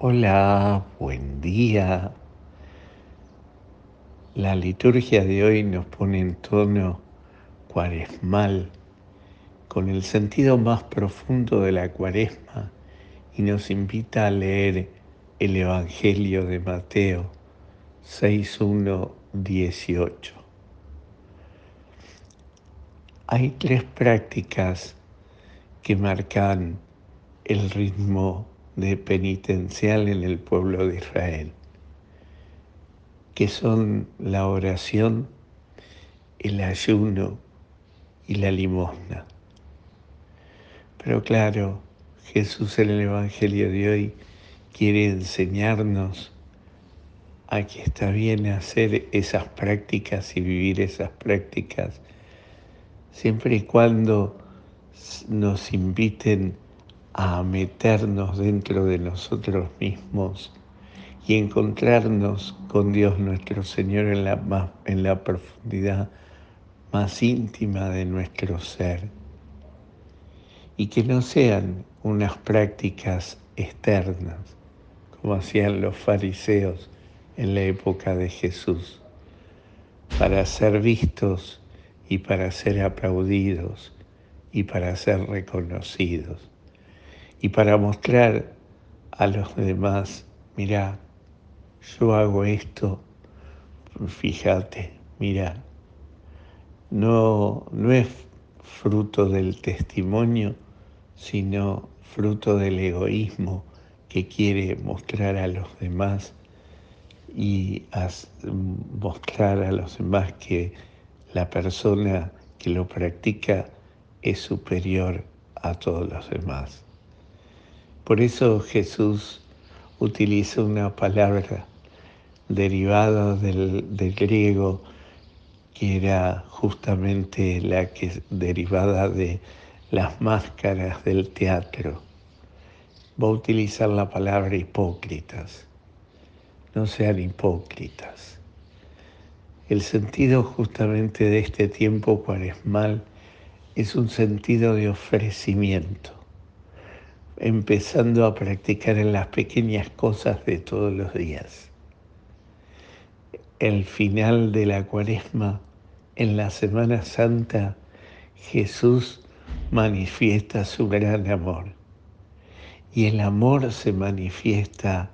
Hola, buen día. La liturgia de hoy nos pone en tono cuaresmal, con el sentido más profundo de la cuaresma y nos invita a leer el Evangelio de Mateo 6.1.18. Hay tres prácticas que marcan el ritmo de penitencial en el pueblo de Israel, que son la oración, el ayuno y la limosna. Pero claro, Jesús en el Evangelio de hoy quiere enseñarnos a que está bien hacer esas prácticas y vivir esas prácticas, siempre y cuando nos inviten a meternos dentro de nosotros mismos y encontrarnos con Dios nuestro Señor en la, en la profundidad más íntima de nuestro ser. Y que no sean unas prácticas externas, como hacían los fariseos en la época de Jesús, para ser vistos y para ser aplaudidos y para ser reconocidos y para mostrar a los demás, mira, yo hago esto, fíjate, mira, no, no es fruto del testimonio, sino fruto del egoísmo que quiere mostrar a los demás y mostrar a los demás que la persona que lo practica es superior a todos los demás. Por eso Jesús utiliza una palabra derivada del, griego que era justamente la que derivada de las máscaras del teatro. Va a utilizar la palabra hipócritas. No sean hipócritas. El sentido justamente de este tiempo cuaresmal es un sentido de ofrecimiento empezando a practicar en las pequeñas cosas de todos los días. El final de la cuaresma, en la Semana Santa, Jesús manifiesta su gran amor. Y el amor se manifiesta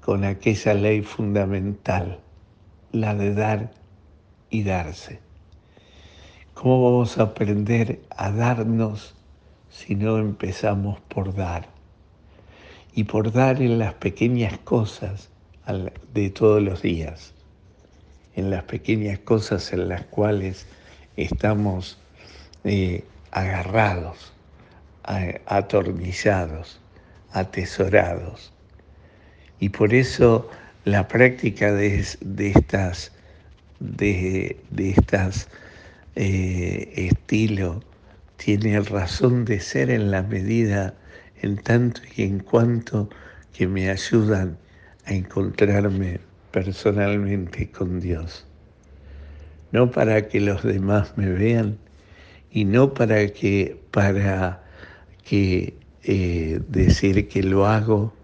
con aquella ley fundamental, la de dar y darse. ¿Cómo vamos a aprender a darnos si no empezamos por dar. Y por dar en las pequeñas cosas de todos los días, en las pequeñas cosas en las cuales estamos eh, agarrados, atornillados, atesorados. Y por eso la práctica de, estas, de, estas eh, estilos tiene razón de ser en la medida, en tanto y en cuanto que me ayudan a encontrarme personalmente con Dios. No para que los demás me vean y no para que, para que eh, decir que lo hago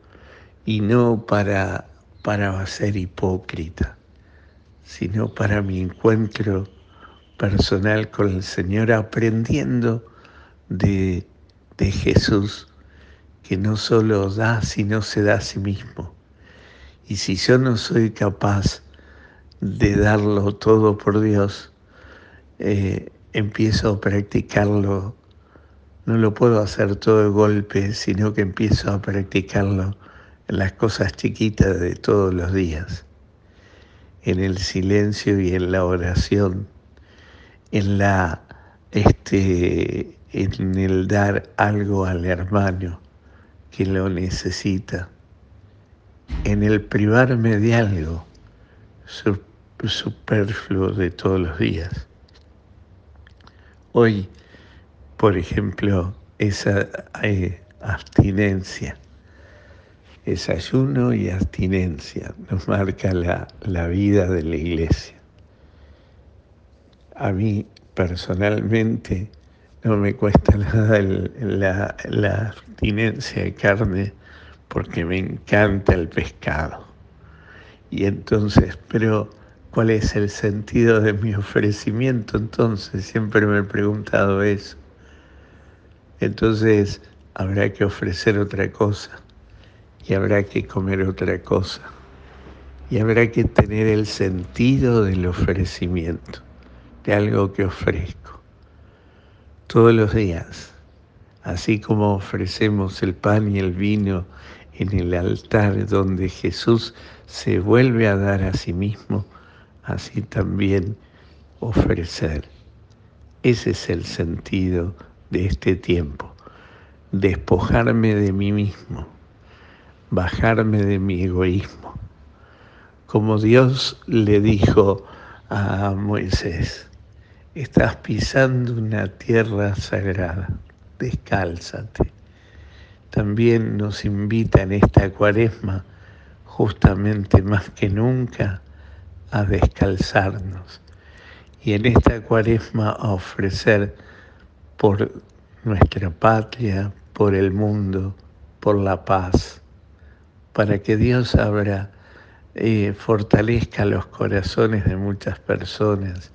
y no para, para ser hipócrita, sino para mi encuentro personal con el Señor, aprendiendo de, de Jesús, que no solo da, sino se da a sí mismo. Y si yo no soy capaz de darlo todo por Dios, eh, empiezo a practicarlo. No lo puedo hacer todo de golpe, sino que empiezo a practicarlo en las cosas chiquitas de todos los días, en el silencio y en la oración en la este en el dar algo al hermano que lo necesita, en el privarme de algo superfluo de todos los días. Hoy, por ejemplo, esa eh, abstinencia, ese ayuno y abstinencia nos marca la, la vida de la iglesia. A mí personalmente no me cuesta nada la, abstinencia de carne porque me encanta el pescado. Y entonces, pero ¿cuál es el sentido de mi ofrecimiento? Entonces, siempre me he preguntado eso. Entonces, habrá que ofrecer otra cosa y habrá que comer otra cosa y habrá que tener el sentido del ofrecimiento, de algo que ofrezco todos los días, así como ofrecemos el pan y el vino en el altar donde Jesús se vuelve a dar a sí mismo, así también ofrecer. Ese es el sentido de este tiempo, despojarme de mí mismo, bajarme de mi egoísmo. Como Dios le dijo a Moisés, estás pisando una tierra sagrada, descálzate. También nos invita en esta cuaresma, justamente más que nunca, a descalzarnos. Y en esta cuaresma a ofrecer por nuestra patria, por el mundo, por la paz, para que Dios abra, eh, fortalezca los corazones de muchas personas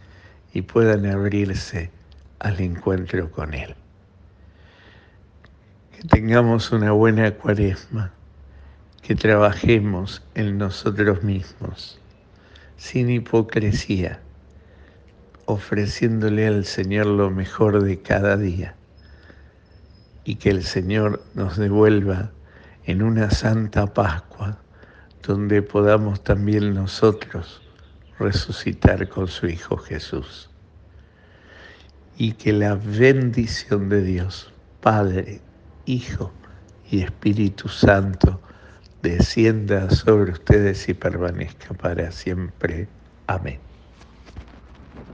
y puedan abrirse al encuentro con Él. Que tengamos una buena cuaresma, que trabajemos en nosotros mismos, sin hipocresía, ofreciéndole al Señor lo mejor de cada día y que el Señor nos devuelva en una santa Pascua donde podamos también nosotros resucitar con su Hijo Jesús. Y que la bendición de Dios, Padre, Hijo y Espíritu Santo, descienda sobre ustedes y permanezca para siempre. Amén.